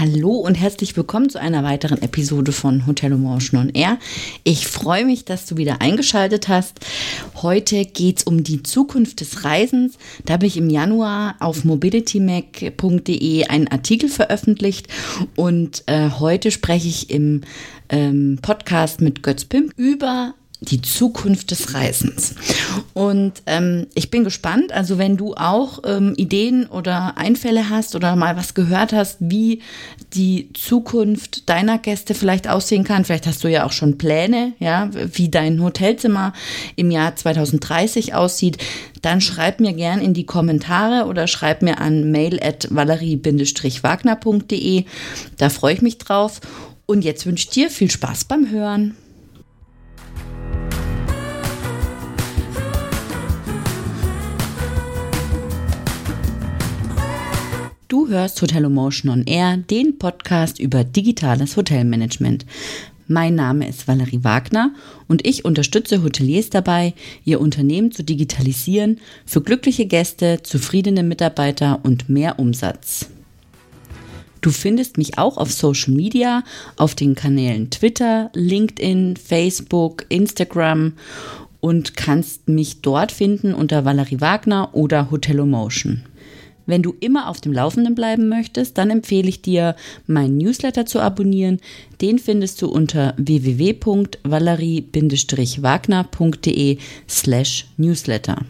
Hallo und herzlich willkommen zu einer weiteren Episode von Hotel Motion on Air. Ich freue mich, dass du wieder eingeschaltet hast. Heute geht es um die Zukunft des Reisens. Da habe ich im Januar auf mobilitymac.de einen Artikel veröffentlicht und äh, heute spreche ich im ähm, Podcast mit Götz Pimp über die Zukunft des Reisens. Und ähm, ich bin gespannt, also wenn du auch ähm, Ideen oder Einfälle hast oder mal was gehört hast, wie die Zukunft deiner Gäste vielleicht aussehen kann, vielleicht hast du ja auch schon Pläne, ja, wie dein Hotelzimmer im Jahr 2030 aussieht, dann schreib mir gern in die Kommentare oder schreib mir an mail at valerie-wagner.de. Da freue ich mich drauf. Und jetzt wünsche ich dir viel Spaß beim Hören. Du hörst Hotel Emotion on Air, den Podcast über digitales Hotelmanagement. Mein Name ist Valerie Wagner und ich unterstütze Hoteliers dabei, ihr Unternehmen zu digitalisieren für glückliche Gäste, zufriedene Mitarbeiter und mehr Umsatz. Du findest mich auch auf Social Media, auf den Kanälen Twitter, LinkedIn, Facebook, Instagram und kannst mich dort finden unter Valerie Wagner oder Hotelomotion. Wenn du immer auf dem Laufenden bleiben möchtest, dann empfehle ich dir, meinen Newsletter zu abonnieren. Den findest du unter www.valerie-wagner.de slash newsletter.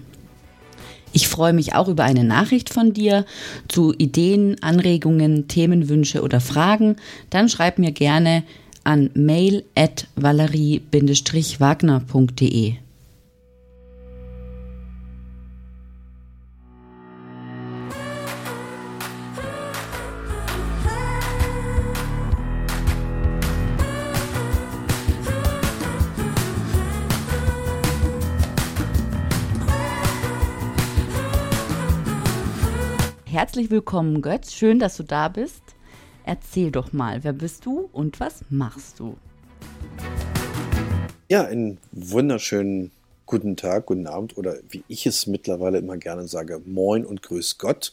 Ich freue mich auch über eine Nachricht von dir zu Ideen, Anregungen, Themenwünsche oder Fragen. Dann schreib mir gerne an mail at valerie-wagner.de. Herzlich willkommen, Götz. Schön, dass du da bist. Erzähl doch mal, wer bist du und was machst du? Ja, einen wunderschönen guten Tag, guten Abend oder wie ich es mittlerweile immer gerne sage, moin und grüß Gott.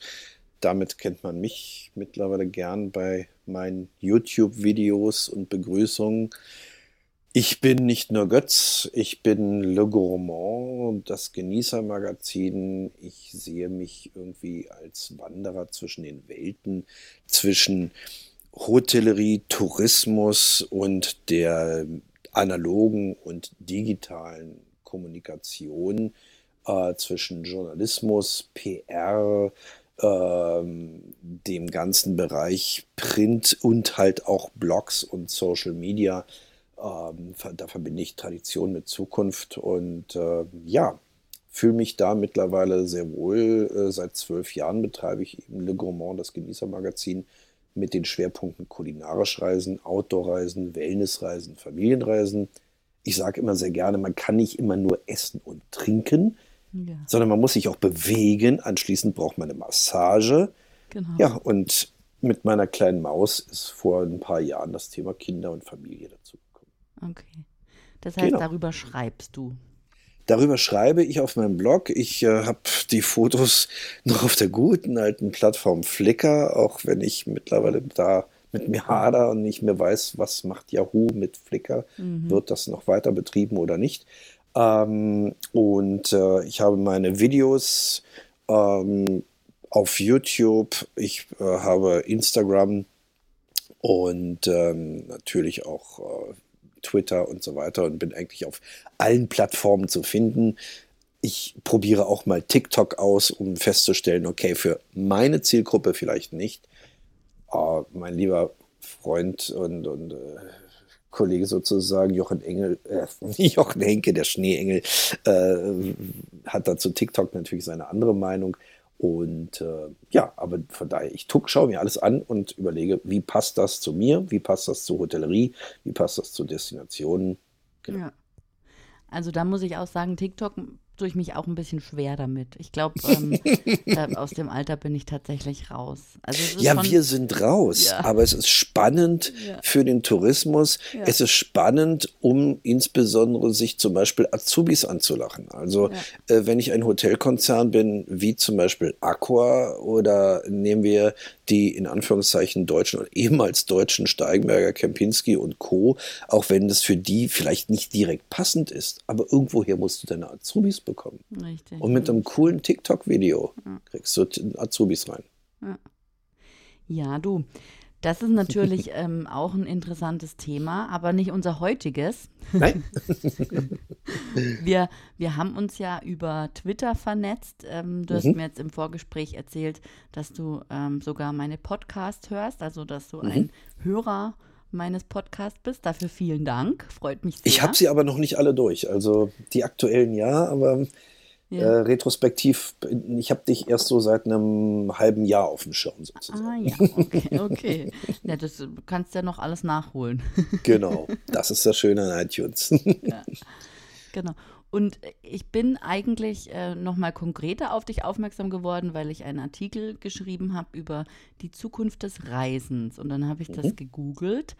Damit kennt man mich mittlerweile gern bei meinen YouTube-Videos und Begrüßungen. Ich bin nicht nur Götz, ich bin Le Gourmand, das Genießermagazin. Ich sehe mich irgendwie als Wanderer zwischen den Welten, zwischen Hotellerie, Tourismus und der analogen und digitalen Kommunikation, äh, zwischen Journalismus, PR, äh, dem ganzen Bereich Print und halt auch Blogs und Social Media ähm, da verbinde ich Tradition mit Zukunft und äh, ja, fühle mich da mittlerweile sehr wohl. Äh, seit zwölf Jahren betreibe ich eben Le Gourmand, das Genießermagazin, mit den Schwerpunkten kulinarisch Reisen, Outdoor-Reisen, Wellnessreisen, Familienreisen. Ich sage immer sehr gerne, man kann nicht immer nur essen und trinken, ja. sondern man muss sich auch bewegen. Anschließend braucht man eine Massage. Genau. Ja, und mit meiner kleinen Maus ist vor ein paar Jahren das Thema Kinder und Familie dazu Okay. Das heißt, genau. darüber schreibst du. Darüber schreibe ich auf meinem Blog. Ich äh, habe die Fotos noch auf der guten alten Plattform Flickr, auch wenn ich mittlerweile da mit mir hader und nicht mehr weiß, was macht Yahoo mit Flickr. Mhm. Wird das noch weiter betrieben oder nicht? Ähm, und äh, ich habe meine Videos ähm, auf YouTube, ich äh, habe Instagram und ähm, natürlich auch äh, Twitter und so weiter und bin eigentlich auf allen Plattformen zu finden. Ich probiere auch mal TikTok aus, um festzustellen, okay, für meine Zielgruppe vielleicht nicht. Oh, mein lieber Freund und, und äh, Kollege sozusagen, Jochen Engel, äh, Jochen Henke, der Schneeengel, äh, hat dazu TikTok natürlich seine andere Meinung. Und äh, ja, aber von daher, ich tuck, schaue mir alles an und überlege, wie passt das zu mir, wie passt das zur Hotellerie, wie passt das zu Destinationen. Genau. Ja. Also da muss ich auch sagen, TikTok tue ich mich auch ein bisschen schwer damit. Ich glaube, ähm, aus dem Alter bin ich tatsächlich raus. Also ja, schon, wir sind raus, ja. aber es ist spannend ja. für den Tourismus. Ja. Es ist spannend, um insbesondere sich zum Beispiel Azubis anzulachen. Also äh, wenn ich ein Hotelkonzern bin, wie zum Beispiel Aqua oder nehmen wir die in Anführungszeichen deutschen oder ehemals deutschen Steigenberger, Kempinski und Co., auch wenn das für die vielleicht nicht direkt passend ist, aber irgendwoher musst du deine Azubis bekommen. Richtig. Und mit einem coolen TikTok-Video ja. kriegst du Azubis rein. Ja, ja du. Das ist natürlich ähm, auch ein interessantes Thema, aber nicht unser heutiges. Nein. wir, wir haben uns ja über Twitter vernetzt. Ähm, du mhm. hast mir jetzt im Vorgespräch erzählt, dass du ähm, sogar meine Podcasts hörst, also dass du mhm. ein Hörer meines Podcasts bist. Dafür vielen Dank. Freut mich sehr. Ich habe sie aber noch nicht alle durch. Also die aktuellen ja, aber ja. Äh, retrospektiv, ich habe dich erst so seit einem halben Jahr auf dem Schirm sozusagen. Ah ja, okay, okay. ja, das du kannst ja noch alles nachholen. genau, das ist das Schöne an iTunes. ja, genau. Und ich bin eigentlich äh, nochmal konkreter auf dich aufmerksam geworden, weil ich einen Artikel geschrieben habe über die Zukunft des Reisens. Und dann habe ich mhm. das gegoogelt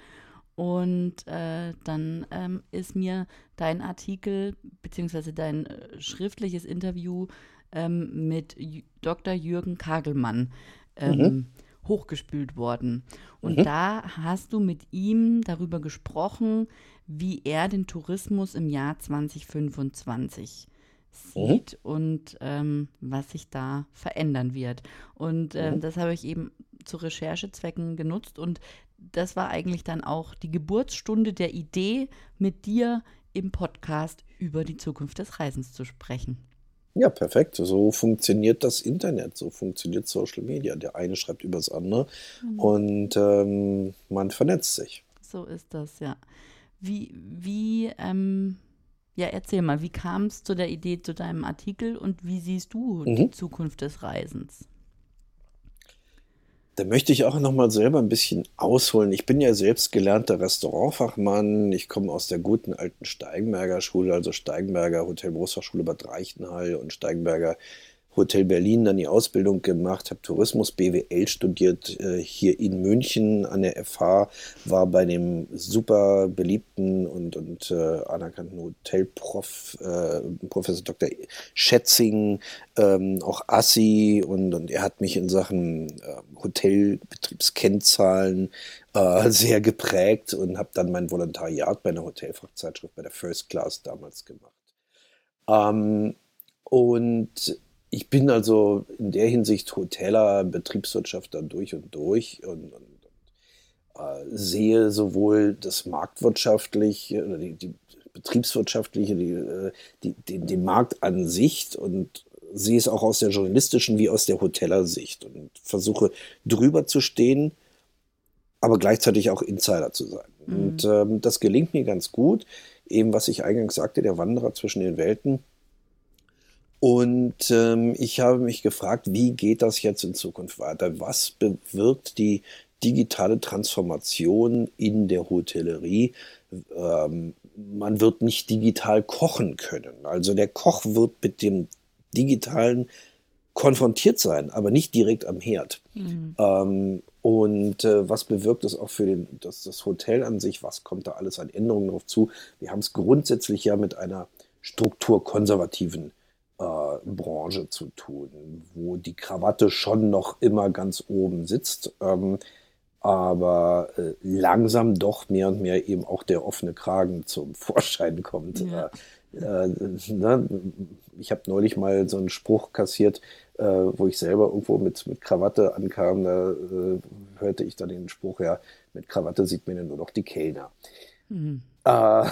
und äh, dann ähm, ist mir dein Artikel beziehungsweise dein äh, schriftliches Interview ähm, mit J Dr. Jürgen Kagelmann ähm, mhm. hochgespült worden. Und mhm. da hast du mit ihm darüber gesprochen, wie er den Tourismus im Jahr 2025 sieht mhm. und ähm, was sich da verändern wird. Und ähm, mhm. das habe ich eben zu Recherchezwecken genutzt und das war eigentlich dann auch die Geburtsstunde der Idee, mit dir im Podcast über die Zukunft des Reisens zu sprechen. Ja, perfekt. So funktioniert das Internet, so funktioniert Social Media. Der eine schreibt über das andere mhm. und ähm, man vernetzt sich. So ist das, ja. Wie, wie, ähm, ja, erzähl mal, wie kam es zu der Idee zu deinem Artikel und wie siehst du mhm. die Zukunft des Reisens? Da möchte ich auch noch mal selber ein bisschen ausholen. Ich bin ja selbst gelernter Restaurantfachmann. Ich komme aus der guten alten Steigenberger Schule, also Steigenberger Hotel Berufsfachschule Bad Reichenhall und Steigenberger Hotel Berlin dann die Ausbildung gemacht, habe Tourismus BWL studiert äh, hier in München an der FH, war bei dem super beliebten und, und äh, anerkannten Hotelprof, äh, Professor Dr. Schätzing, ähm, auch Assi und, und er hat mich in Sachen äh, Hotelbetriebskennzahlen äh, sehr geprägt und habe dann mein Volontariat bei einer Hotelfachzeitschrift bei der First Class damals gemacht. Ähm, und ich bin also in der Hinsicht Hoteller, Betriebswirtschaftler durch und durch und, und, äh, sehe sowohl das marktwirtschaftliche oder die, die betriebswirtschaftliche, die, äh, die, den, den Markt an sich und sehe es auch aus der journalistischen wie aus der Hotellersicht und versuche drüber zu stehen, aber gleichzeitig auch Insider zu sein. Mhm. Und ähm, das gelingt mir ganz gut. Eben, was ich eingangs sagte, der Wanderer zwischen den Welten und ähm, ich habe mich gefragt, wie geht das jetzt in Zukunft weiter? Was bewirkt die digitale Transformation in der Hotellerie? Ähm, man wird nicht digital kochen können. Also der Koch wird mit dem digitalen konfrontiert sein, aber nicht direkt am Herd. Mhm. Ähm, und äh, was bewirkt es auch für den, das, das Hotel an sich? Was kommt da alles an Änderungen drauf zu? Wir haben es grundsätzlich ja mit einer strukturkonservativen Branche zu tun, wo die Krawatte schon noch immer ganz oben sitzt, ähm, aber äh, langsam doch mehr und mehr eben auch der offene Kragen zum Vorschein kommt. Ja. Äh, äh ne? Ich habe neulich mal so einen Spruch kassiert, äh, wo ich selber irgendwo mit, mit Krawatte ankam, da äh, hörte ich dann den Spruch, ja, mit Krawatte sieht man ja nur noch die Kellner. Mhm. Äh,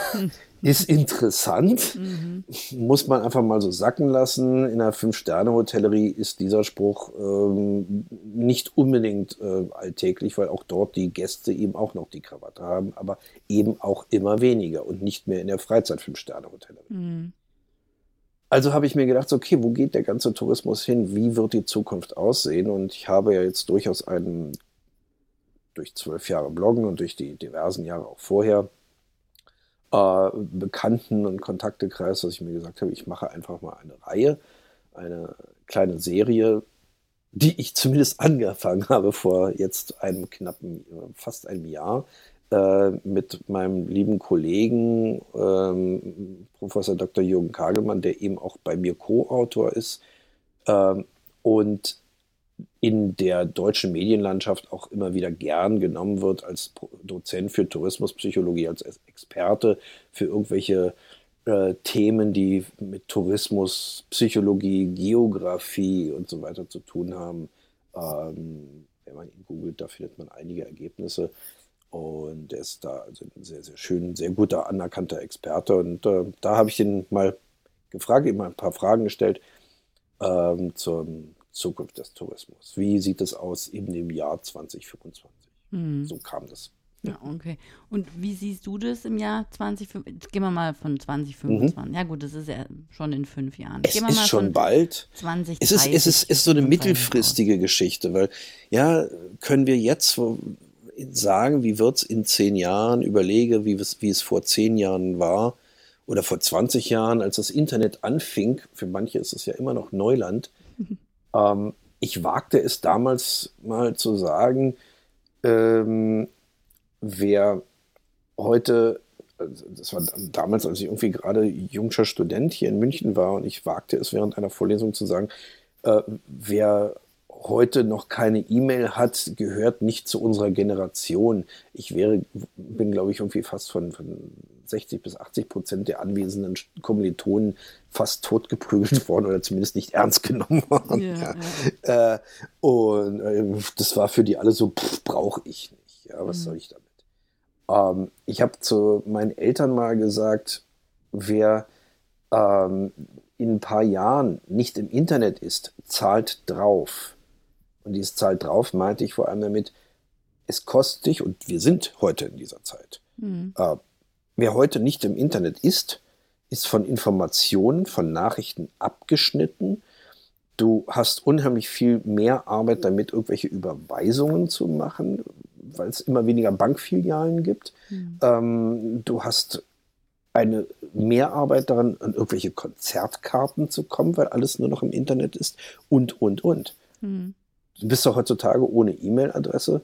ist interessant, mhm. muss man einfach mal so sacken lassen. In einer Fünf-Sterne-Hotellerie ist dieser Spruch ähm, nicht unbedingt äh, alltäglich, weil auch dort die Gäste eben auch noch die Krawatte haben, aber eben auch immer weniger und nicht mehr in der Freizeit-Fünf-Sterne-Hotellerie. Mhm. Also habe ich mir gedacht, okay, wo geht der ganze Tourismus hin? Wie wird die Zukunft aussehen? Und ich habe ja jetzt durchaus einen, durch zwölf Jahre Bloggen und durch die diversen Jahre auch vorher, äh, Bekannten- und Kontaktekreis, dass ich mir gesagt habe, ich mache einfach mal eine Reihe, eine kleine Serie, die ich zumindest angefangen habe vor jetzt einem knappen, fast einem Jahr, äh, mit meinem lieben Kollegen ähm, Professor Dr. Jürgen Kagelmann, der eben auch bei mir Co-Autor ist. Ähm, und in der deutschen Medienlandschaft auch immer wieder gern genommen wird als Dozent für Tourismuspsychologie, als Experte für irgendwelche äh, Themen, die mit Tourismus, Psychologie, Geografie und so weiter zu tun haben. Ähm, wenn man ihn googelt, da findet man einige Ergebnisse. Und er ist da also ein sehr, sehr schön, sehr guter, anerkannter Experte. Und äh, da habe ich ihn mal gefragt, ihm mal ein paar Fragen gestellt ähm, zur Zukunft des Tourismus. Wie sieht es aus in dem Jahr 2025? Hm. So kam das. Ja, okay. Und wie siehst du das im Jahr 2025? Gehen wir mal von 2025. Mhm. Ja, gut, das ist ja schon in fünf Jahren. Es ist schon bald. 20, es ist, es ist, ist so eine mittelfristige Geschichte, weil ja, können wir jetzt sagen, wie wird es in zehn Jahren, überlege, wie es, wie es vor zehn Jahren war oder vor 20 Jahren, als das Internet anfing. Für manche ist es ja immer noch Neuland. Ähm, ich wagte es damals mal zu sagen, ähm, wer heute, also das war damals, als ich irgendwie gerade jungscher Student hier in München war und ich wagte es während einer Vorlesung zu sagen, äh, wer heute noch keine E-Mail hat, gehört nicht zu unserer Generation. Ich wäre, bin, glaube ich, irgendwie fast von, von 60 bis 80 Prozent der anwesenden Kommilitonen fast totgeprügelt worden oder zumindest nicht ernst genommen worden. Ja, ja. Äh, und äh, das war für die alle so, brauche ich nicht. Ja, was mhm. soll ich damit? Ähm, ich habe zu meinen Eltern mal gesagt, wer ähm, in ein paar Jahren nicht im Internet ist, zahlt drauf. Und dieses zahlt drauf meinte ich vor allem damit, es kostet dich, und wir sind heute in dieser Zeit, mhm. äh, wer heute nicht im Internet ist, ist von Informationen, von Nachrichten abgeschnitten. Du hast unheimlich viel mehr Arbeit damit, irgendwelche Überweisungen zu machen, weil es immer weniger Bankfilialen gibt. Mhm. Ähm, du hast eine Mehrarbeit daran, an irgendwelche Konzertkarten zu kommen, weil alles nur noch im Internet ist und, und, und. Mhm. Du bist doch heutzutage ohne E-Mail-Adresse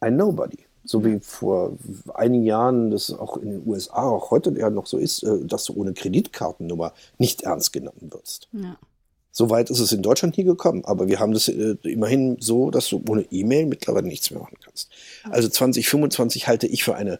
ein Nobody. So wie vor einigen Jahren das auch in den USA, auch heute ja noch so ist, äh, dass du ohne Kreditkartennummer nicht ernst genommen wirst. Ja. So weit ist es in Deutschland nie gekommen, aber wir haben das äh, immerhin so, dass du ohne E-Mail mittlerweile nichts mehr machen kannst. Also 2025 halte ich für eine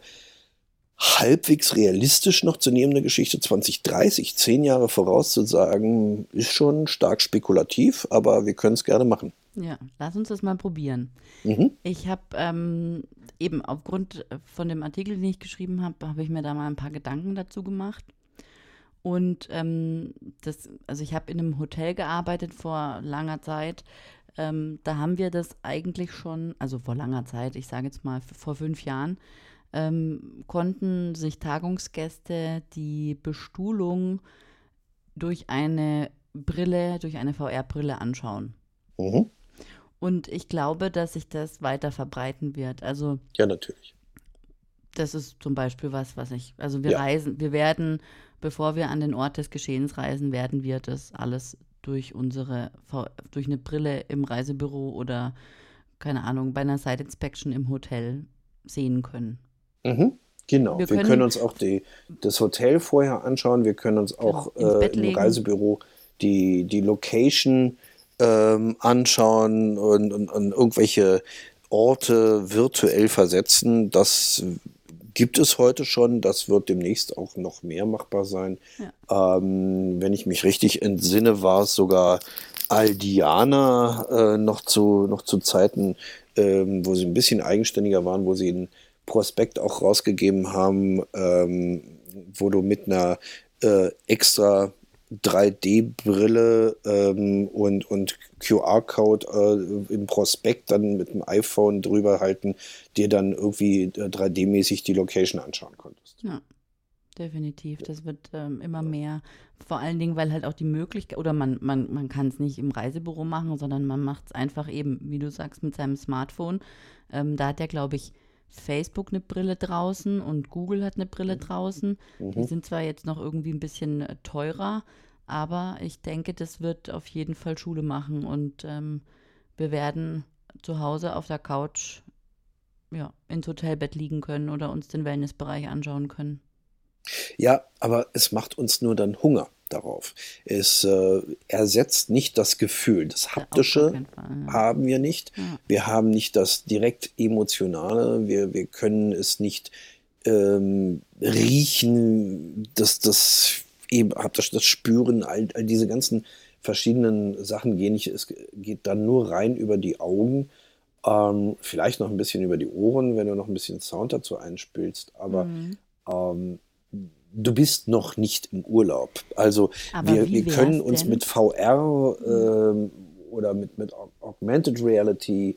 halbwegs realistisch noch zu nehmende Geschichte. 2030, zehn Jahre vorauszusagen, ist schon stark spekulativ, aber wir können es gerne machen. Ja, lass uns das mal probieren. Mhm. Ich habe ähm, eben aufgrund von dem Artikel, den ich geschrieben habe, habe ich mir da mal ein paar Gedanken dazu gemacht. Und ähm, das, also ich habe in einem Hotel gearbeitet vor langer Zeit. Ähm, da haben wir das eigentlich schon, also vor langer Zeit, ich sage jetzt mal vor fünf Jahren, ähm, konnten sich Tagungsgäste die Bestuhlung durch eine Brille, durch eine VR-Brille anschauen. Mhm. Und ich glaube, dass sich das weiter verbreiten wird. Also ja, natürlich. Das ist zum Beispiel was, was ich, also wir ja. reisen, wir werden bevor wir an den Ort des Geschehens reisen, werden wir das alles durch unsere, durch eine Brille im Reisebüro oder, keine Ahnung, bei einer Site Inspection im Hotel sehen können. Mhm. Genau, wir, wir können, können, uns auch die, das Hotel vorher anschauen, wir können uns genau, auch äh, im. Reisebüro die, die Location ähm, anschauen und, und, und irgendwelche Orte virtuell versetzen. Das gibt es heute schon. Das wird demnächst auch noch mehr machbar sein. Ja. Ähm, wenn ich mich richtig entsinne, war es sogar Aldiana äh, noch, zu, noch zu Zeiten, ähm, wo sie ein bisschen eigenständiger waren, wo sie einen Prospekt auch rausgegeben haben, ähm, wo du mit einer äh, extra 3D-Brille ähm, und, und QR-Code äh, im Prospekt dann mit dem iPhone drüber halten, dir dann irgendwie äh, 3D-mäßig die Location anschauen konntest. Ja, definitiv. Das wird ähm, immer mehr. Vor allen Dingen, weil halt auch die Möglichkeit, oder man, man, man kann es nicht im Reisebüro machen, sondern man macht es einfach eben, wie du sagst, mit seinem Smartphone. Ähm, da hat ja, glaube ich, Facebook eine Brille draußen und Google hat eine Brille mhm. draußen. Mhm. Die sind zwar jetzt noch irgendwie ein bisschen äh, teurer, aber ich denke, das wird auf jeden Fall Schule machen und ähm, wir werden zu Hause auf der Couch ja, ins Hotelbett liegen können oder uns den Wellnessbereich anschauen können. Ja, aber es macht uns nur dann Hunger. Darauf. Es äh, ersetzt nicht das Gefühl. Das Haptische Fall, ja. haben wir nicht. Ja. Wir haben nicht das direkt Emotionale. Wir, wir können es nicht ähm, riechen, das, das eben, das, das Spüren, all, all diese ganzen verschiedenen Sachen gehen nicht. Es geht dann nur rein über die Augen. Ähm, vielleicht noch ein bisschen über die Ohren, wenn du noch ein bisschen Sound dazu einspielst. Aber mhm. ähm, du bist noch nicht im Urlaub. Also wir, wir können uns denn? mit VR ähm, oder mit, mit Augmented Reality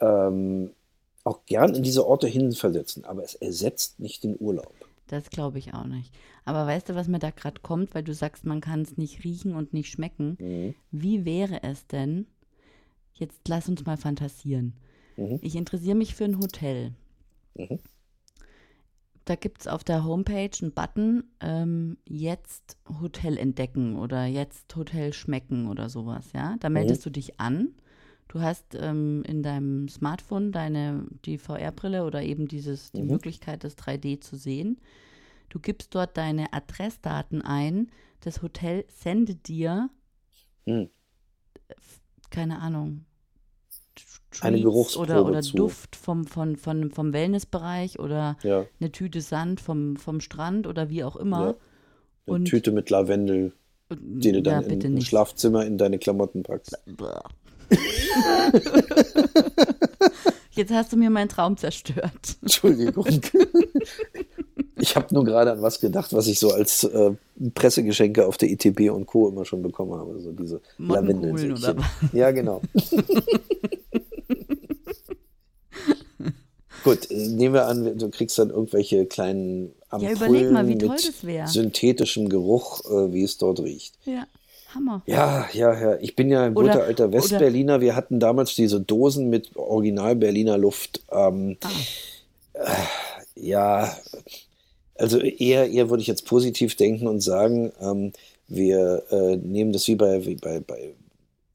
ähm, auch gern in diese Orte hinversetzen, aber es ersetzt nicht den Urlaub. Das glaube ich auch nicht. Aber weißt du, was mir da gerade kommt, weil du sagst, man kann es nicht riechen und nicht schmecken? Mhm. Wie wäre es denn? Jetzt lass uns mal fantasieren. Mhm. Ich interessiere mich für ein Hotel. Mhm da gibt es auf der Homepage einen Button, ähm, jetzt Hotel entdecken oder jetzt Hotel schmecken oder sowas, ja. Da meldest mhm. du dich an. Du hast ähm, in deinem Smartphone deine, die VR-Brille oder eben dieses, die mhm. Möglichkeit, das 3D zu sehen. Du gibst dort deine Adressdaten ein. Das Hotel sendet dir, mhm. keine Ahnung, eine Geruchsprobe oder, oder zu. Duft vom, von, von, vom Wellnessbereich oder ja. eine Tüte Sand vom, vom Strand oder wie auch immer. Ja. Eine und, Tüte mit Lavendel, die du dann ja, im Schlafzimmer in deine Klamotten packst. Jetzt hast du mir meinen Traum zerstört. Entschuldigung. Ich habe nur gerade an was gedacht, was ich so als äh, Pressegeschenke auf der ITB und Co. immer schon bekommen habe. So diese Lavendel. Ja, genau. Gut, nehmen wir an, du kriegst dann irgendwelche kleinen Ampullen ja, mal, wie toll das wäre. synthetischem Geruch, äh, wie es dort riecht. Ja. Hammer. Ja, ja, ja. Ich bin ja ein oder, guter alter Westberliner. Wir hatten damals diese Dosen mit Original Berliner Luft. Ähm, ah. äh, ja, also eher, eher würde ich jetzt positiv denken und sagen, ähm, wir äh, nehmen das wie bei, wie bei, bei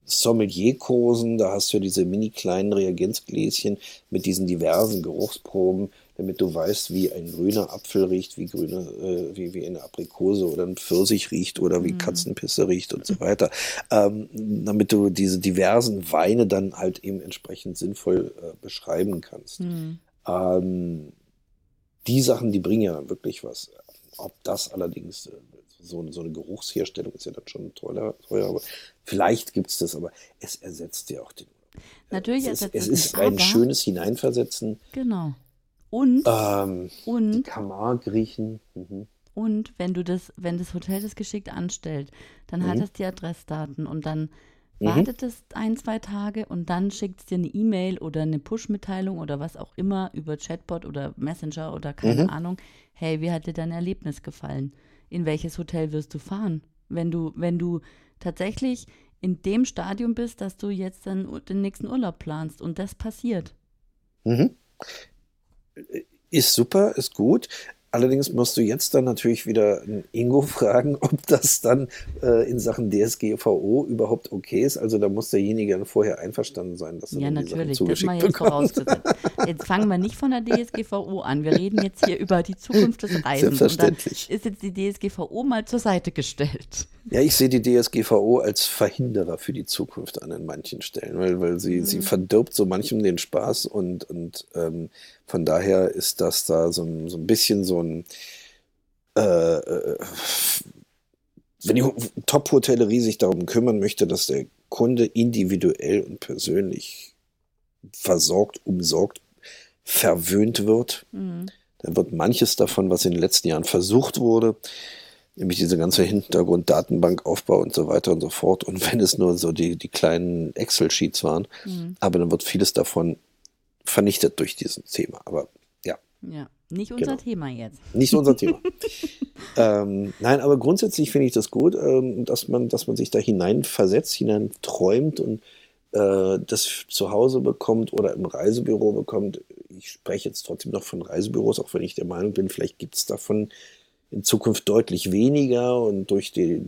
Sommelierkursen, da hast du diese mini kleinen Reagenzgläschen mit diesen diversen Geruchsproben, damit du weißt, wie ein grüner Apfel riecht, wie grüne, äh, wie, wie eine Aprikose oder ein Pfirsich riecht oder wie mhm. Katzenpisse riecht und so weiter. Ähm, damit du diese diversen Weine dann halt eben entsprechend sinnvoll äh, beschreiben kannst. Mhm. Ähm, die Sachen, die bringen ja wirklich was. Ob das allerdings äh, so, so eine Geruchsherstellung ist ja dann schon teuer, teuer aber vielleicht gibt es das, aber es ersetzt ja auch den. Natürlich es ist, es ist ein schönes Hineinversetzen. Genau. Und, ähm, und die Camargue riechen. Mhm. Und wenn du das, wenn das Hotel das geschickt anstellt, dann mhm. hat es die Adressdaten und dann mhm. wartet es ein, zwei Tage und dann schickt es dir eine E-Mail oder eine Push-Mitteilung oder was auch immer über Chatbot oder Messenger oder keine mhm. Ahnung. Hey, wie hat dir dein Erlebnis gefallen? In welches Hotel wirst du fahren? Wenn du, wenn du tatsächlich in dem Stadium bist, dass du jetzt dann den nächsten Urlaub planst und das passiert. Mhm. Ist super, ist gut. Allerdings musst du jetzt dann natürlich wieder Ingo fragen, ob das dann äh, in Sachen DSGVO überhaupt okay ist. Also da muss derjenige dann vorher einverstanden sein, dass er ja, natürlich, das mal jetzt vorausgesetzt. Jetzt fangen wir nicht von der DSGVO an. Wir reden jetzt hier über die Zukunft des Reisens. Selbstverständlich. ist jetzt die DSGVO mal zur Seite gestellt. Ja, ich sehe die DSGVO als Verhinderer für die Zukunft an in manchen Stellen, weil, weil sie, mhm. sie verdirbt so manchem den Spaß und, und ähm, von daher ist das da so ein, so ein bisschen so ein äh, äh wenn die Top-Hotellerie sich darum kümmern möchte, dass der Kunde individuell und persönlich versorgt, umsorgt, verwöhnt wird, mhm. dann wird manches davon, was in den letzten Jahren versucht wurde, nämlich diese ganze Hintergrund-Datenbankaufbau und so weiter und so fort. Und wenn es nur so die, die kleinen Excel-Sheets waren, mhm. aber dann wird vieles davon vernichtet durch dieses Thema. Aber ja. Ja, nicht unser genau. Thema jetzt. Nicht unser Thema. ähm, nein, aber grundsätzlich finde ich das gut, ähm, dass man, dass man sich da hineinversetzt, hineinträumt und äh, das zu Hause bekommt oder im Reisebüro bekommt. Ich spreche jetzt trotzdem noch von Reisebüros, auch wenn ich der Meinung bin, vielleicht gibt es davon in Zukunft deutlich weniger und durch die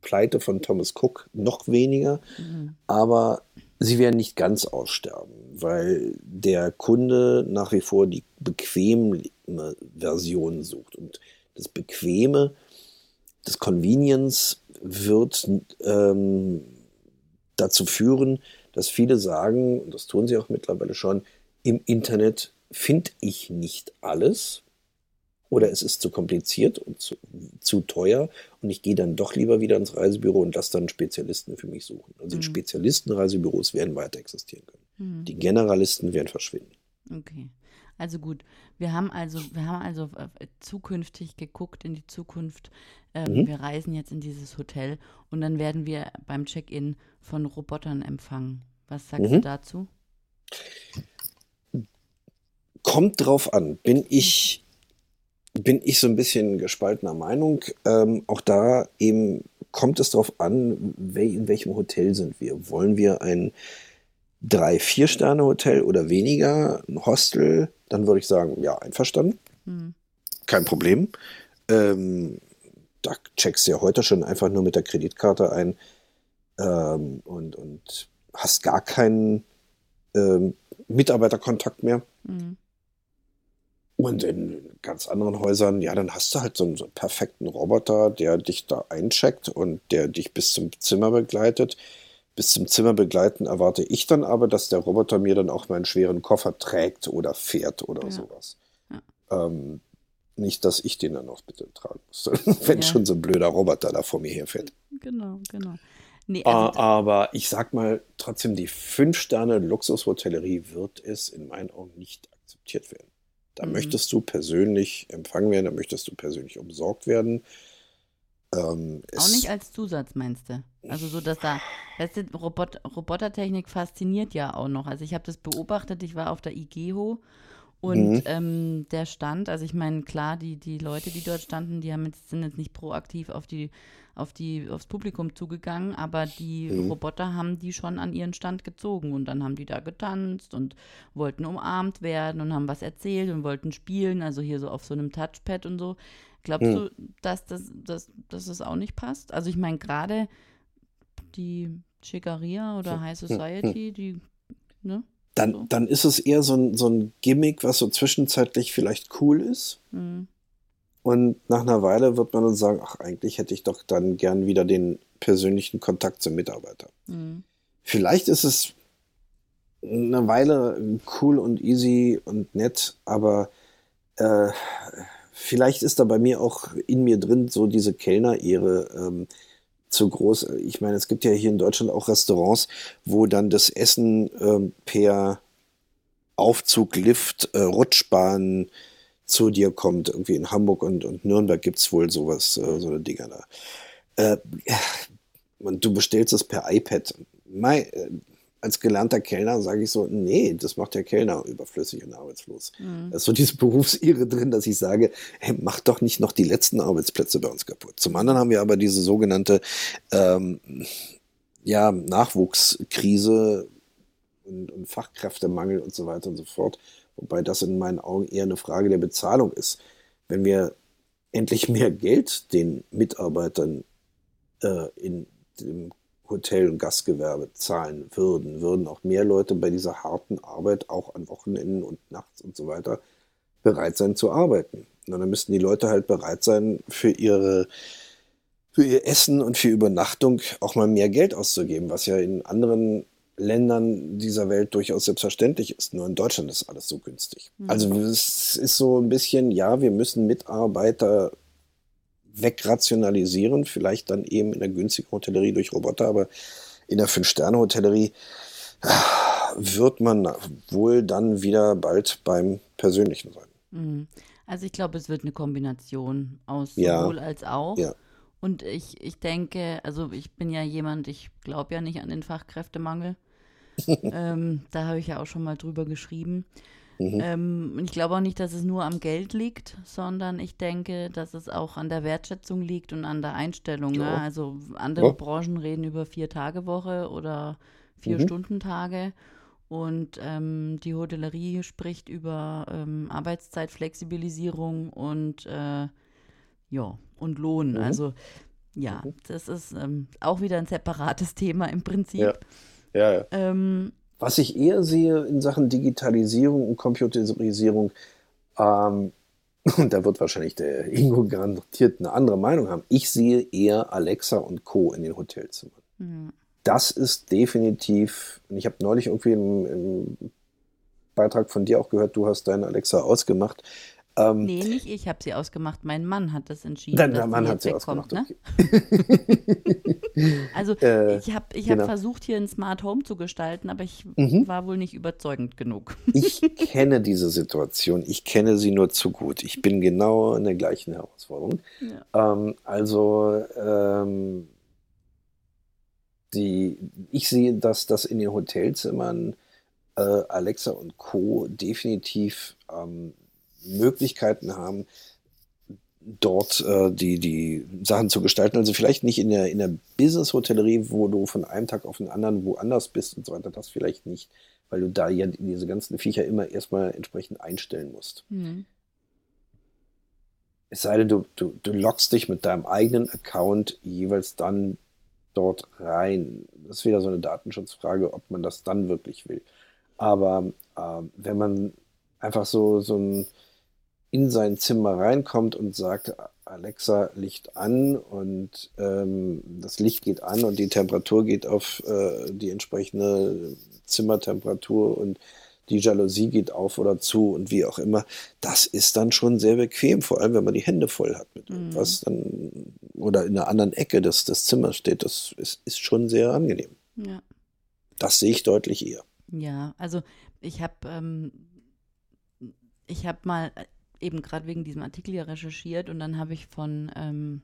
Pleite von Thomas Cook noch weniger. Mhm. Aber sie werden nicht ganz aussterben, weil der Kunde nach wie vor die bequeme Version sucht. Und das Bequeme das Convenience wird ähm, dazu führen, dass viele sagen, und das tun sie auch mittlerweile schon, im Internet finde ich nicht alles oder es ist zu kompliziert und zu, zu teuer und ich gehe dann doch lieber wieder ins Reisebüro und lasse dann Spezialisten für mich suchen. Also mhm. die Spezialistenreisebüros werden weiter existieren können. Mhm. Die Generalisten werden verschwinden. Okay. Also gut, wir haben also, wir haben also äh, zukünftig geguckt in die Zukunft. Ähm, mhm. Wir reisen jetzt in dieses Hotel und dann werden wir beim Check-in von Robotern empfangen. Was sagst du mhm. dazu? Kommt drauf an. Bin ich bin ich so ein bisschen gespaltener Meinung. Ähm, auch da eben kommt es darauf an, in welchem Hotel sind wir. Wollen wir ein drei, vier Sterne Hotel oder weniger, ein Hostel? Dann würde ich sagen, ja, einverstanden. Mhm. Kein Problem. Ähm, da checkst du ja heute schon einfach nur mit der Kreditkarte ein ähm, und, und hast gar keinen ähm, Mitarbeiterkontakt mehr. Mhm. Und in ganz anderen Häusern, ja, dann hast du halt so einen, so einen, perfekten Roboter, der dich da eincheckt und der dich bis zum Zimmer begleitet. Bis zum Zimmer begleiten erwarte ich dann aber, dass der Roboter mir dann auch meinen schweren Koffer trägt oder fährt oder ja. sowas. Ja. Ähm, nicht, dass ich den dann noch bitte tragen muss, wenn ja. schon so ein blöder Roboter da vor mir herfährt. Genau, genau. Nee, also aber ich sag mal, trotzdem, die Fünf-Sterne-Luxushotellerie wird es in meinen Augen nicht akzeptiert werden. Da mhm. möchtest du persönlich empfangen werden, da möchtest du persönlich umsorgt werden. Ähm, auch nicht als Zusatz, meinst du? Also so, dass da, weißt du, Robot, Robotertechnik fasziniert ja auch noch. Also ich habe das beobachtet, ich war auf der IGEHO und mhm. ähm, der stand, also ich meine, klar, die, die Leute, die dort standen, die haben jetzt, sind jetzt nicht proaktiv auf die, auf die, aufs Publikum zugegangen, aber die mhm. Roboter haben die schon an ihren Stand gezogen und dann haben die da getanzt und wollten umarmt werden und haben was erzählt und wollten spielen, also hier so auf so einem Touchpad und so. Glaubst mhm. du, dass das, dass, dass das auch nicht passt? Also ich meine, gerade die Chicaria oder High Society, die, ne? Dann, dann ist es eher so ein, so ein Gimmick, was so zwischenzeitlich vielleicht cool ist. Mhm. Und nach einer Weile wird man dann sagen, ach, eigentlich hätte ich doch dann gern wieder den persönlichen Kontakt zum Mitarbeiter. Mhm. Vielleicht ist es eine Weile cool und easy und nett, aber äh, vielleicht ist da bei mir auch in mir drin so diese Kellner-Ehre. Ähm, zu groß. Ich meine, es gibt ja hier in Deutschland auch Restaurants, wo dann das Essen ähm, per Aufzug, Lift, äh, Rutschbahn zu dir kommt. Irgendwie in Hamburg und, und Nürnberg gibt es wohl sowas, äh, so eine Dinger da. Äh, und du bestellst es per iPad. Mai, äh, als gelernter Kellner sage ich so, nee, das macht der Kellner überflüssig und arbeitslos. Mhm. Da ist so diese Berufsirre drin, dass ich sage, hey, mach doch nicht noch die letzten Arbeitsplätze bei uns kaputt. Zum anderen haben wir aber diese sogenannte ähm, ja, Nachwuchskrise und, und Fachkräftemangel und so weiter und so fort. Wobei das in meinen Augen eher eine Frage der Bezahlung ist. Wenn wir endlich mehr Geld den Mitarbeitern äh, in dem Hotel- und Gastgewerbe zahlen würden, würden auch mehr Leute bei dieser harten Arbeit auch an Wochenenden und nachts und so weiter bereit sein zu arbeiten. Und dann müssten die Leute halt bereit sein, für ihre für ihr Essen und für Übernachtung auch mal mehr Geld auszugeben, was ja in anderen Ländern dieser Welt durchaus selbstverständlich ist. Nur in Deutschland ist alles so günstig. Mhm. Also es ist so ein bisschen, ja, wir müssen Mitarbeiter wegrationalisieren, vielleicht dann eben in der günstigen Hotellerie durch Roboter, aber in der Fünf-Sterne-Hotellerie äh, wird man wohl dann wieder bald beim Persönlichen sein. Mhm. Also ich glaube, es wird eine Kombination aus sowohl ja. als auch. Ja. Und ich, ich denke, also ich bin ja jemand, ich glaube ja nicht an den Fachkräftemangel. ähm, da habe ich ja auch schon mal drüber geschrieben. Mhm. Ähm, ich glaube auch nicht, dass es nur am Geld liegt, sondern ich denke, dass es auch an der Wertschätzung liegt und an der Einstellung. Ne? Ja. Ne? Also andere ja. Branchen reden über Vier-Tage-Woche oder Vier-Stunden-Tage. Mhm. Und ähm, die Hotellerie spricht über ähm, Arbeitszeitflexibilisierung und äh, ja, und Lohn. Mhm. Also ja, mhm. das ist ähm, auch wieder ein separates Thema im Prinzip. Ja, ja. ja. Was ich eher sehe in Sachen Digitalisierung und Computerisierung, ähm, und da wird wahrscheinlich der Ingo garantiert eine andere Meinung haben. Ich sehe eher Alexa und Co. in den Hotelzimmern. Mhm. Das ist definitiv, und ich habe neulich irgendwie im, im Beitrag von dir auch gehört, du hast deine Alexa ausgemacht. Ähm, nee, nicht ich habe sie ausgemacht. Mein Mann hat das entschieden. Dein der Mann hat sie ausgemacht. Ne? Okay. also äh, ich habe ich genau. hab versucht, hier ein Smart Home zu gestalten, aber ich mhm. war wohl nicht überzeugend genug. ich kenne diese Situation. Ich kenne sie nur zu gut. Ich bin genau in der gleichen Herausforderung. Ja. Ähm, also ähm, die, ich sehe, dass das in den Hotelzimmern äh, Alexa und Co. definitiv ähm, Möglichkeiten haben, dort äh, die, die Sachen zu gestalten. Also vielleicht nicht in der, in der Business-Hotellerie, wo du von einem Tag auf den anderen woanders bist und so weiter, das vielleicht nicht, weil du da ja diese ganzen Viecher immer erstmal entsprechend einstellen musst. Mhm. Es sei denn, du, du, du loggst dich mit deinem eigenen Account jeweils dann dort rein. Das ist wieder so eine Datenschutzfrage, ob man das dann wirklich will. Aber äh, wenn man einfach so, so ein in sein Zimmer reinkommt und sagt, Alexa, Licht an und ähm, das Licht geht an und die Temperatur geht auf äh, die entsprechende Zimmertemperatur und die Jalousie geht auf oder zu und wie auch immer. Das ist dann schon sehr bequem, vor allem wenn man die Hände voll hat mit mhm. irgendwas dann, oder in einer anderen Ecke des, des Zimmers steht. Das ist, ist schon sehr angenehm. Ja. Das sehe ich deutlich eher. Ja, also ich habe ähm, ich habe mal eben gerade wegen diesem Artikel ja recherchiert und dann habe ich von, ähm,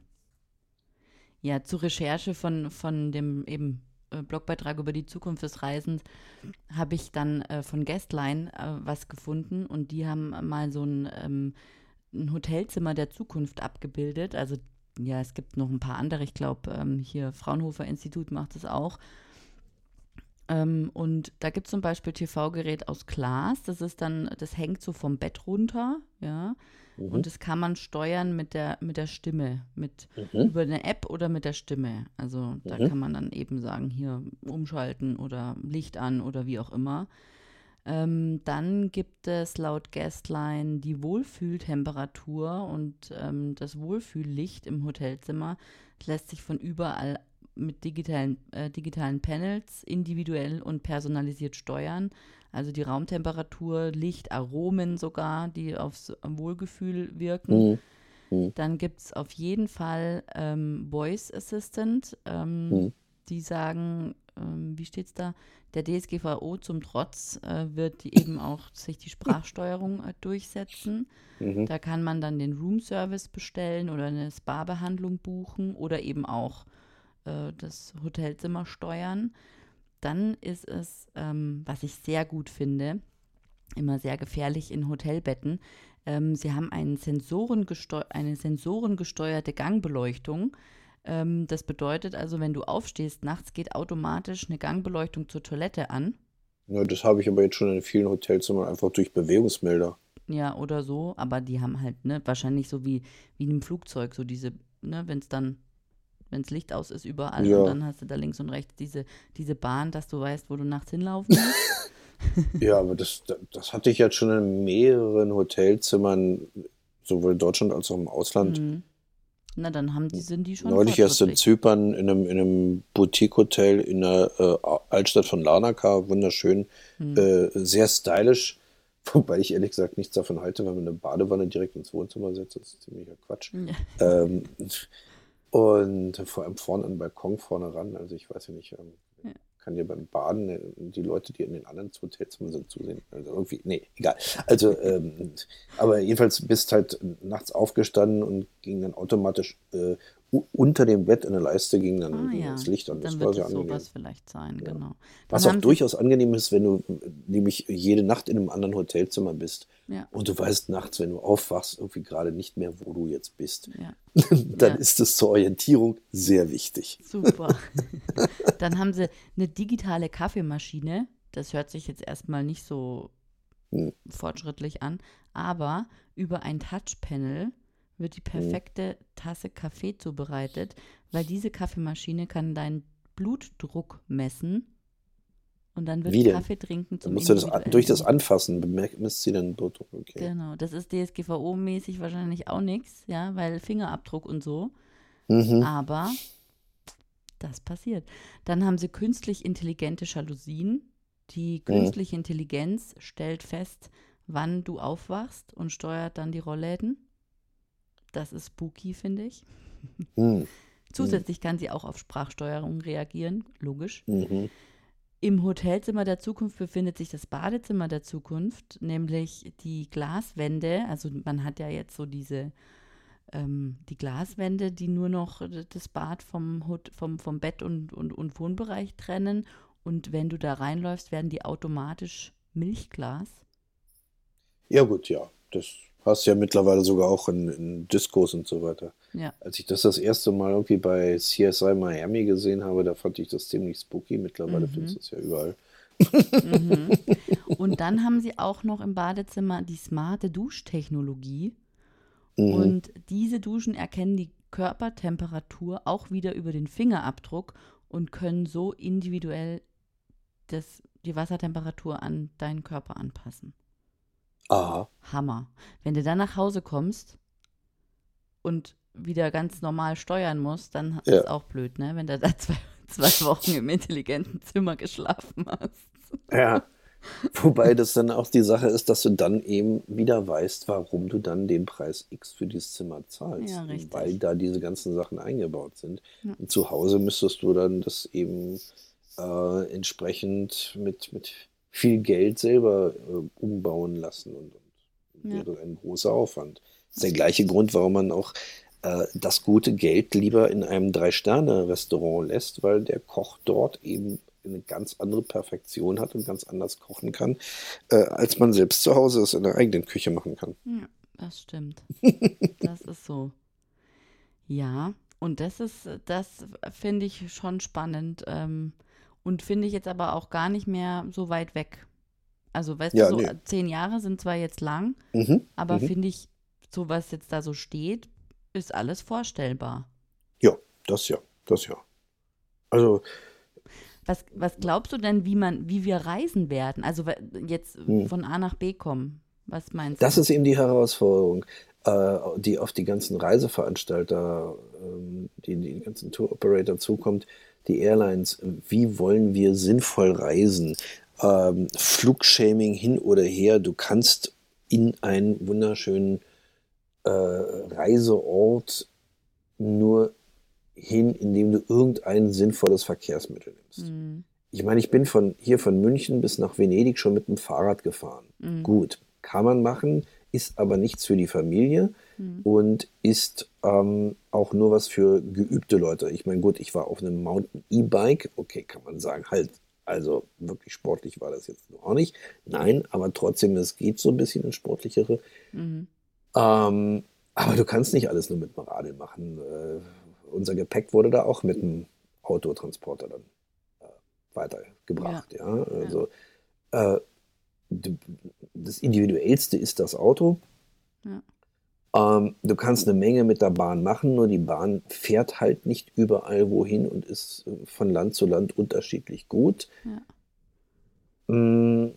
ja, zur Recherche von, von dem eben äh, Blogbeitrag über die Zukunft des Reisens habe ich dann äh, von Guestline äh, was gefunden und die haben mal so ein, ähm, ein Hotelzimmer der Zukunft abgebildet. Also ja, es gibt noch ein paar andere, ich glaube, ähm, hier Fraunhofer Institut macht es auch. Ähm, und da gibt es zum Beispiel TV-Gerät aus Glas. Das ist dann, das hängt so vom Bett runter, ja. Mhm. Und das kann man steuern mit der, mit der Stimme, mit mhm. über eine App oder mit der Stimme. Also da mhm. kann man dann eben sagen, hier umschalten oder Licht an oder wie auch immer. Ähm, dann gibt es laut Guestline die Wohlfühltemperatur und ähm, das Wohlfühllicht im Hotelzimmer lässt sich von überall mit digitalen, äh, digitalen Panels individuell und personalisiert steuern. Also die Raumtemperatur, Licht, Aromen sogar, die aufs Wohlgefühl wirken. Mhm. mhm. Dann gibt es auf jeden Fall ähm, Voice Assistant, ähm, mhm. die sagen, ähm, wie steht es da? Der DSGVO zum Trotz äh, wird eben auch sich die Sprachsteuerung äh, durchsetzen. Mhm. Da kann man dann den Room Service bestellen oder eine Spa-Behandlung buchen oder eben auch äh, das Hotelzimmer steuern. Dann ist es, ähm, was ich sehr gut finde, immer sehr gefährlich in Hotelbetten. Ähm, sie haben einen eine sensorengesteuerte Gangbeleuchtung. Ähm, das bedeutet also, wenn du aufstehst nachts, geht automatisch eine Gangbeleuchtung zur Toilette an. Ja, das habe ich aber jetzt schon in vielen Hotelzimmern einfach durch Bewegungsmelder. Ja, oder so, aber die haben halt, ne, wahrscheinlich so wie, wie in einem Flugzeug, so diese, ne, wenn es dann wenn das Licht aus ist überall ja. und dann hast du da links und rechts diese, diese Bahn, dass du weißt, wo du nachts hinlaufen musst. ja, aber das, das hatte ich jetzt schon in mehreren Hotelzimmern, sowohl in Deutschland als auch im Ausland. Mhm. Na, dann haben die, sind die schon. Neulich erst in Zypern in einem, in einem Boutique-Hotel in der äh, Altstadt von Larnaca, wunderschön, mhm. äh, sehr stylisch. Wobei ich ehrlich gesagt nichts davon halte, wenn man eine Badewanne direkt ins Wohnzimmer setzt. Das ist ziemlicher Quatsch. Ja. Ähm, und vor allem vorne am Balkon vorne ran. Also ich weiß ja nicht, ähm, ja. kann dir beim Baden äh, die Leute, die in den anderen Hotelzimmern sind, zusehen. Also irgendwie, nee, egal. Also, ähm, aber jedenfalls bist halt nachts aufgestanden und ging dann automatisch äh, unter dem Bett in der Leiste ging dann ah, ja. das Licht an. Das dann war sehr angenehm. sowas vielleicht sein, ja. genau. Dann Was auch durchaus angenehm ist, wenn du nämlich jede Nacht in einem anderen Hotelzimmer bist ja. und du weißt nachts, wenn du aufwachst, irgendwie gerade nicht mehr, wo du jetzt bist. dann ist es zur Orientierung sehr wichtig. Super. dann haben sie eine digitale Kaffeemaschine. Das hört sich jetzt erstmal nicht so hm. fortschrittlich an, aber über ein Touchpanel wird die mhm. perfekte Tasse Kaffee zubereitet, weil diese Kaffeemaschine kann deinen Blutdruck messen Und dann wird? Kaffee trinken Dann zum musst du das, durch das. Anfassen misst sie den Blutdruck. Okay. Genau, das ist DSGVO-mäßig wahrscheinlich auch nichts, ja, weil Fingerabdruck und so. Mhm. Aber das passiert. Dann haben sie künstlich intelligente Jalousien. Die künstliche Intelligenz stellt fest, wann du aufwachst und steuert dann die Rollläden. Das ist spooky, finde ich. Mhm. Zusätzlich kann sie auch auf Sprachsteuerung reagieren, logisch. Mhm. Im Hotelzimmer der Zukunft befindet sich das Badezimmer der Zukunft, nämlich die Glaswände. Also man hat ja jetzt so diese ähm, die Glaswände, die nur noch das Bad vom, Hot- vom, vom Bett und, und, und Wohnbereich trennen. Und wenn du da reinläufst, werden die automatisch Milchglas. Ja, gut, ja. Das hast ja mittlerweile sogar auch in, in Discos und so weiter. Ja, Als ich das das erste Mal irgendwie bei CSI Miami gesehen habe, da fand ich das ziemlich spooky. Mittlerweile Mhm. findest du es ja überall. mhm. Und dann haben sie auch noch im Badezimmer die smarte Duschtechnologie. Mhm. Und diese Duschen erkennen die Körpertemperatur auch wieder über den Fingerabdruck und können so individuell das, die Wassertemperatur an deinen Körper anpassen. Aha. Hammer. Wenn du dann nach Hause kommst und wieder ganz normal steuern musst, dann Ja. ist auch blöd, ne? Wenn du da zwei, zwei Wochen im intelligenten Zimmer geschlafen hast. Ja. Wobei das dann auch die Sache ist, dass du dann eben wieder weißt, warum du dann den Preis X für dieses Zimmer zahlst. Ja, richtig. Weil da diese ganzen Sachen eingebaut sind. Ja. Und zu Hause müsstest du dann das eben äh, entsprechend mit, mit viel Geld selber äh, umbauen lassen. Und, und Ja. wäre ein großer Aufwand. Das ist der gleiche Grund, warum man auch äh, das gute Geld lieber in einem Drei-Sterne-Restaurant lässt, weil der Koch dort eben eine ganz andere Perfektion hat und ganz anders kochen kann, äh, als man selbst zu Hause es in der eigenen Küche machen kann. Ja, das stimmt. das ist so. Ja, und das ist, das finde ich schon spannend ähm, und finde ich jetzt aber auch gar nicht mehr so weit weg. Also, weißt Ja, du, so nee. zehn Jahre sind zwar jetzt lang, Mhm. aber Mhm. finde ich, so was jetzt da so steht, ist alles vorstellbar. Ja, das ja, das ja. Also, Was, was glaubst du denn, wie man, wie wir reisen werden? Also jetzt Hm. von A nach B kommen. Was meinst Das du? ist eben die Herausforderung, äh, die auf die ganzen Reiseveranstalter, ähm, die, die ganzen Tour-Operator zukommt, die Airlines. Wie wollen wir sinnvoll reisen? Ähm, Flugshaming hin oder her. Du kannst in einen wunderschönen äh, Reiseort nur hin, indem du irgendein sinnvolles Verkehrsmittel nimmst. Hm, Ich meine, ich bin von hier von München bis nach Venedig schon mit dem Fahrrad gefahren. hm, Gut, kann man machen, ist aber nichts für die Familie hm. und ist ähm, auch nur was für geübte Leute. Ich meine, gut, ich war auf einem Mountain E-Bike, okay, kann man sagen, halt, also wirklich sportlich war das jetzt noch auch nicht. Nein, aber trotzdem, es geht so ein bisschen ins Sportlichere. Mhm. Ähm, aber du kannst nicht alles nur mit dem Radl machen. Äh, unser Gepäck wurde da auch mit dem Autotransporter dann äh, weitergebracht. Ja. Also Äh, du, das Individuellste ist das Auto. Ja. Ähm, du kannst eine Menge mit der Bahn machen, nur die Bahn fährt halt nicht überall wohin und ist äh, von Land zu Land unterschiedlich gut. Ja. Mm,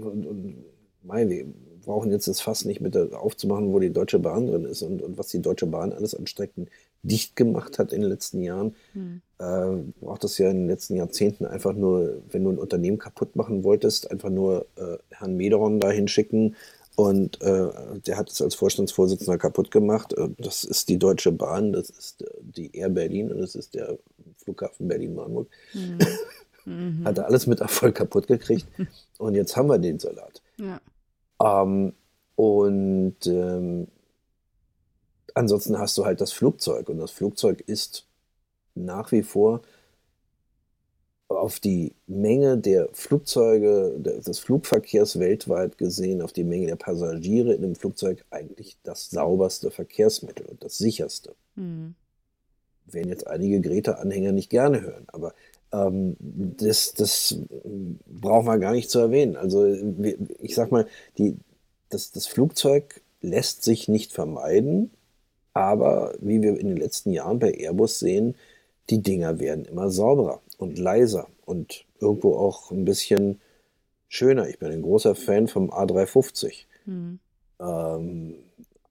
Und, und mei, wir brauchen jetzt das Fass nicht mit aufzumachen, wo die Deutsche Bahn drin ist und, und was die Deutsche Bahn alles an Strecken dicht gemacht hat in den letzten Jahren. Hm. Äh, braucht das ja in den letzten Jahrzehnten einfach nur, wenn du ein Unternehmen kaputt machen wolltest, einfach nur äh, Herrn Mederon dahin schicken und äh, der hat es als Vorstandsvorsitzender kaputt gemacht. Äh, das ist die Deutsche Bahn, das ist äh, die Air Berlin und das ist der Flughafen Berlin-Marburg. Hm. Mhm. Hat er alles mit Erfolg kaputt gekriegt und jetzt haben wir den Salat. Ja. Ähm, und ähm, ansonsten hast du halt das Flugzeug und das Flugzeug ist nach wie vor auf die Menge der Flugzeuge, des Flugverkehrs weltweit gesehen, auf die Menge der Passagiere in dem Flugzeug eigentlich das sauberste Verkehrsmittel und das sicherste. Hm. Werden jetzt einige Greta-Anhänger nicht gerne hören, aber ähm, das, das brauchen wir gar nicht zu erwähnen. Also ich sag mal, die, das, das Flugzeug lässt sich nicht vermeiden, aber wie wir in den letzten Jahren bei Airbus sehen, die Dinger werden immer sauberer und leiser und irgendwo auch ein bisschen schöner. Ich bin ein großer Fan vom A350. Mhm. Ähm,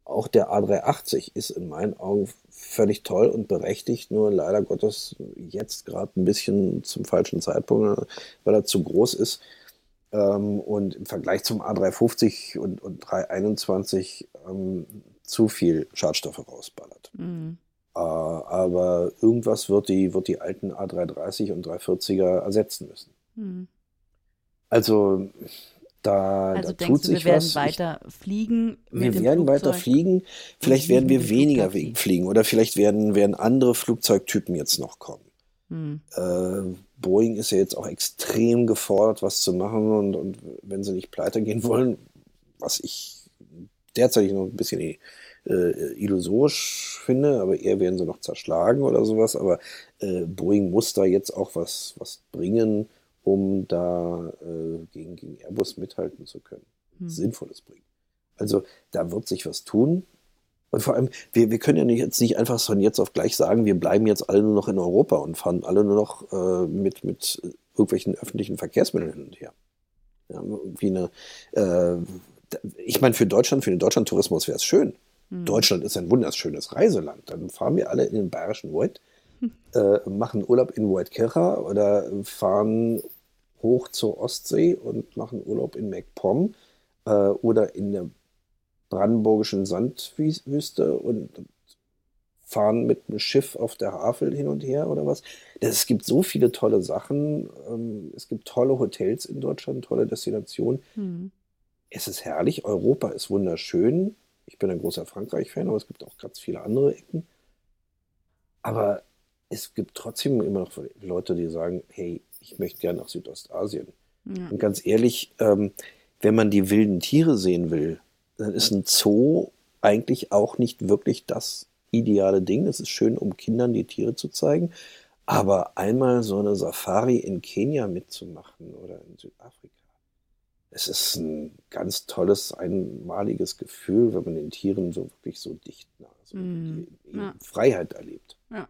auch der A380 ist in meinen Augen völlig toll und berechtigt, nur leider Gottes jetzt gerade ein bisschen zum falschen Zeitpunkt, weil er zu groß ist. Ähm, und im Vergleich zum A350 und, und 321 ähm, zu viel Schadstoffe rausballert. Mhm. Äh, aber irgendwas wird die, wird die alten A330 und 340er ersetzen müssen. Mhm. Also da, also da tut du, sich wir was. werden weiter fliegen? wir werden Flugzeug? weiter fliegen. Vielleicht werden wir weniger fliegen oder vielleicht werden, werden andere Flugzeugtypen jetzt noch kommen. Hm. Äh, Boeing ist ja jetzt auch extrem gefordert, was zu machen und, und wenn sie nicht pleite gehen wollen, was ich derzeit noch ein bisschen äh, illusorisch finde, aber eher werden sie noch zerschlagen oder sowas. Aber äh, Boeing muss da jetzt auch was, was bringen, um da äh, gegen, gegen Airbus mithalten zu können. Hm. Sinnvolles bringen. Also da wird sich was tun. Und vor allem, wir, wir können ja nicht, jetzt nicht einfach von jetzt auf gleich sagen, wir bleiben jetzt alle nur noch in Europa und fahren alle nur noch äh, mit, mit irgendwelchen öffentlichen Verkehrsmitteln hin und her. Ja, irgendwie eine, äh, ich meine, für Deutschland, für den Deutschlandtourismus wäre es schön. Hm. Deutschland ist ein wunderschönes Reiseland. Dann fahren wir alle in den bayerischen Wald, hm. äh, machen Urlaub in Waldkircher oder fahren hoch zur Ostsee und machen Urlaub in MacPom äh, oder in der brandenburgischen Sandwüste und fahren mit einem Schiff auf der Havel hin und her oder was. Es gibt so viele tolle Sachen. Ähm, es gibt tolle Hotels in Deutschland, tolle Destinationen. Mhm. Es ist herrlich. Europa ist wunderschön. Ich bin ein großer Frankreich-Fan, aber es gibt auch ganz viele andere Ecken. Aber es gibt trotzdem immer noch Leute, die sagen, hey, ich möchte gerne nach Südostasien. Ja. Und ganz ehrlich, ähm, wenn man die wilden Tiere sehen will, dann ist ein Zoo eigentlich auch nicht wirklich das ideale Ding. Es ist schön, um Kindern die Tiere zu zeigen. Aber einmal so eine Safari in Kenia mitzumachen oder in Südafrika, es ist ein ganz tolles, einmaliges Gefühl, wenn man den Tieren so wirklich so dicht nah, so mm, ja. Freiheit erlebt. Ja,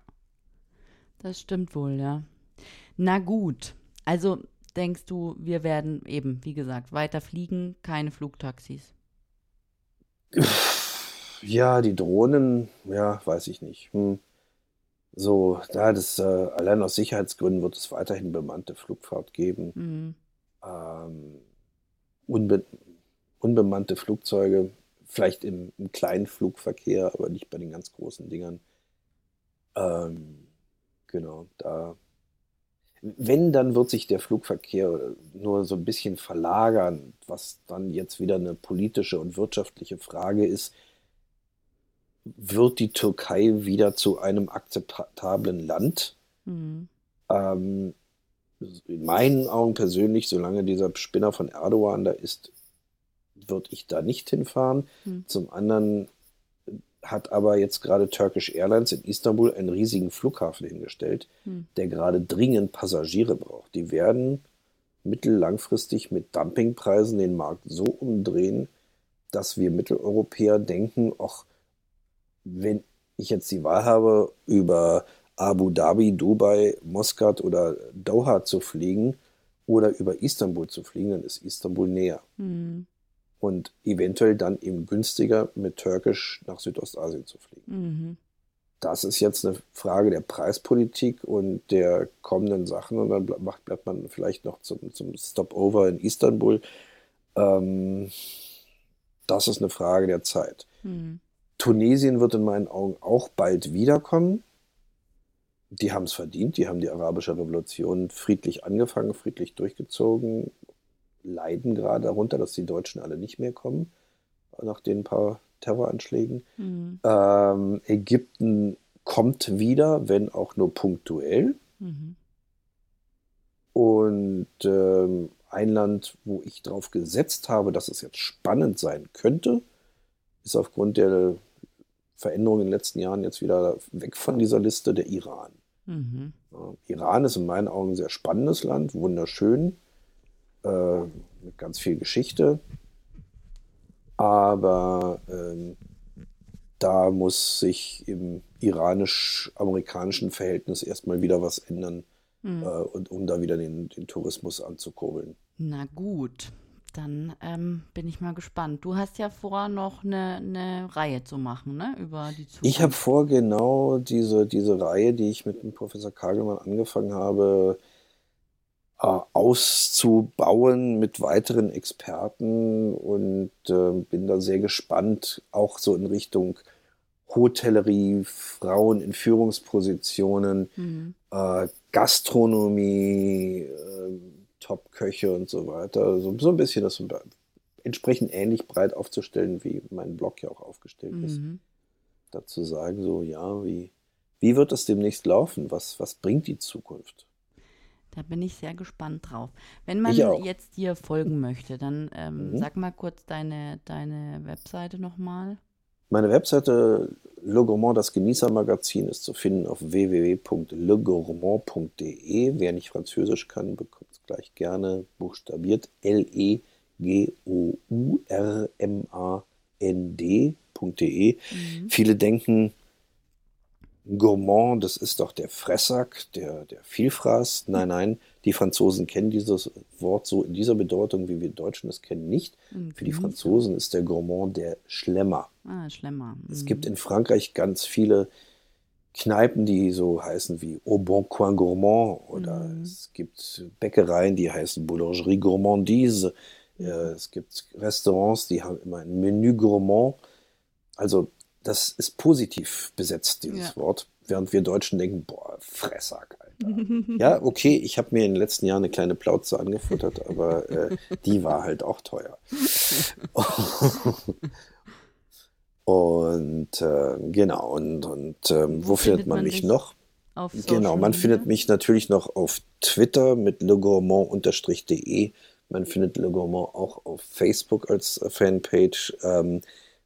das stimmt wohl, ja. Na gut, also denkst du, wir werden eben, wie gesagt, weiter fliegen, keine Flugtaxis? Ja, die Drohnen, ja, weiß ich nicht. Hm. So, da das äh, allein aus Sicherheitsgründen wird es weiterhin bemannte Flugfahrt geben. Mhm. Ähm, unbe unbemannte Flugzeuge, vielleicht im, im, kleinen Flugverkehr, aber nicht bei den ganz großen Dingern. Ähm, genau, da. Wenn, dann wird sich der Flugverkehr nur so ein bisschen verlagern, was dann jetzt wieder eine politische und wirtschaftliche Frage ist wird die Türkei wieder zu einem akzeptablen Land. Mhm. Ähm, in meinen Augen persönlich, solange dieser Spinner von Erdogan da ist, würde ich da nicht hinfahren. Mhm. Zum anderen hat aber jetzt gerade Turkish Airlines in Istanbul einen riesigen Flughafen hingestellt, mhm. der gerade dringend Passagiere braucht. Die werden mittellangfristig mit Dumpingpreisen den Markt so umdrehen, dass wir Mitteleuropäer denken, ach, wenn ich jetzt die Wahl habe, über Abu Dhabi, Dubai, Muscat oder Doha zu fliegen oder über Istanbul zu fliegen, dann ist Istanbul näher. Mhm. Und eventuell dann eben günstiger mit Türkisch nach Südostasien zu fliegen. Mhm. Das ist jetzt eine Frage der Preispolitik und der kommenden Sachen. Und dann bleibt man vielleicht noch zum, zum Stopover in Istanbul. Ähm, das ist eine Frage der Zeit. Mhm. Tunesien wird in meinen Augen auch bald wiederkommen. Die haben es verdient, die haben die arabische Revolution friedlich angefangen, friedlich durchgezogen, leiden gerade darunter, dass die Deutschen alle nicht mehr kommen, nach den paar Terroranschlägen. Mhm. Ähm, Ägypten kommt wieder, wenn auch nur punktuell. Mhm. Und ähm, ein Land, wo ich darauf gesetzt habe, dass es jetzt spannend sein könnte, ist aufgrund der Veränderungen in den letzten Jahren jetzt wieder weg von dieser Liste, der Iran. Mhm. Iran ist in meinen Augen ein sehr spannendes Land, wunderschön, äh, mit ganz viel Geschichte. Aber ähm, da muss sich im iranisch-amerikanischen Verhältnis erstmal wieder was ändern, mhm. äh, und um da wieder den, den Tourismus anzukurbeln. Na gut, dann ähm, bin ich mal gespannt. Du hast ja vor, noch eine, eine Reihe zu machen, ne? Über die Zukunft. Ich habe vor, genau diese, diese Reihe, die ich mit dem Professor Kagelmann angefangen habe, äh, auszubauen mit weiteren Experten und äh, bin da sehr gespannt, auch so in Richtung Hotellerie, Frauen in Führungspositionen, mhm. äh, Gastronomie, äh, Top-Köche und so weiter. So, so ein bisschen das entsprechend ähnlich breit aufzustellen, wie mein Blog ja auch aufgestellt mhm. ist. Dazu sagen, so, ja, wie, wie wird das demnächst laufen? Was, was bringt die Zukunft? Da bin ich sehr gespannt drauf. Wenn man jetzt dir folgen möchte, dann ähm, mhm. sag mal kurz deine, deine Webseite nochmal. Meine Webseite Le Gourmand, das Genießermagazin, ist zu finden auf www.legourmand.de. Wer nicht Französisch kann, bekommt gleich gerne buchstabiert. L-E-G-O-U-R-M-A-N-D.de. Mhm. Viele denken, Gourmand, das ist doch der Fressack, der, der Vielfraß. Nein, nein, die Franzosen kennen dieses Wort so in dieser Bedeutung, wie wir Deutschen es kennen, nicht. Mhm. Für die Franzosen ist der Gourmand der Schlemmer. Ah, Schlemmer. Mhm. Es gibt in Frankreich ganz viele Kneipen, die so heißen wie Au Bon Coin Gourmand oder mhm. es gibt Bäckereien, die heißen Boulangerie Gourmandise. Mhm. Es gibt Restaurants, die haben immer ein Menü Gourmand. Also das ist positiv besetzt, dieses ja. Wort. Während wir Deutschen denken, boah, Fressack, Alter. ja, okay, ich habe mir in den letzten Jahren eine kleine Plauze angefuttert, aber äh, die war halt auch teuer. und äh, genau, und, und äh, wo, wo, findet man, man mich noch? genau, man Media? findet mich natürlich noch auf Twitter mit legourmand-de. Man findet Le Gourmand auch auf Facebook als Fanpage. Ähm,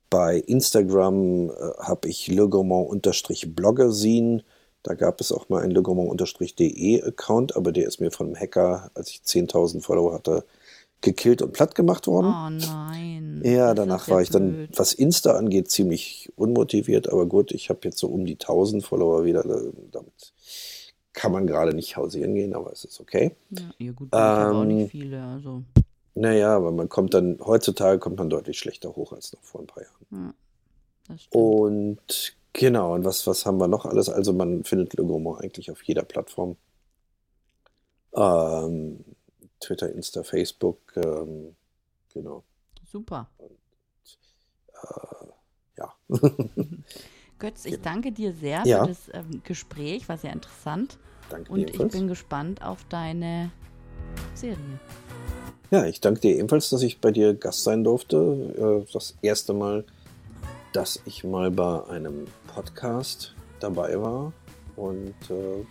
bei Instagram äh, habe ich legourmand-bloggersin. Da gab es auch mal einen legourmand-de Account, aber der ist mir von einem Hacker, als ich 10.000 Follower hatte, gekillt und platt gemacht worden. Oh nein. Ja, danach war ich blöd. dann, was Insta angeht, ziemlich unmotiviert, aber gut, ich habe jetzt so um die 1000 Follower wieder. Damit kann man gerade nicht hausieren gehen, aber es ist okay. Ja, ja gut, ähm, aber auch nicht viele, also. Naja, aber man kommt dann, heutzutage kommt man deutlich schlechter hoch als noch vor ein paar Jahren. Ja, und genau, und was, was haben wir noch alles? Also man findet Legomo eigentlich auf jeder Plattform. Ähm, Twitter, Insta, Facebook, ähm, genau. Super. Und, äh, ja. Götz, ich genau. danke dir sehr ja. für das ähm, Gespräch, war sehr interessant. Danke Und ich bin gespannt auf deine Serie. Ja, ich danke dir ebenfalls, dass ich bei dir Gast sein durfte. Äh, das erste Mal, dass ich mal bei einem Podcast dabei war. Und äh,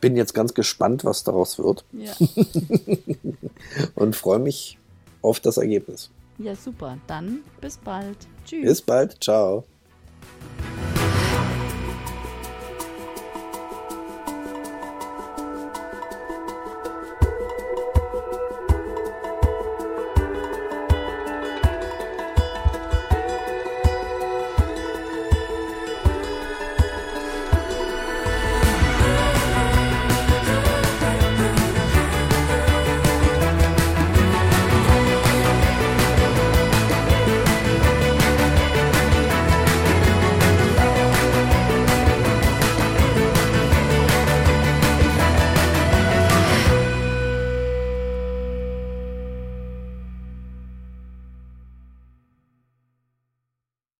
bin jetzt ganz gespannt, was daraus wird. Ja. und freue mich auf das Ergebnis. Ja, super. Dann bis bald. Tschüss. Bis bald. Ciao.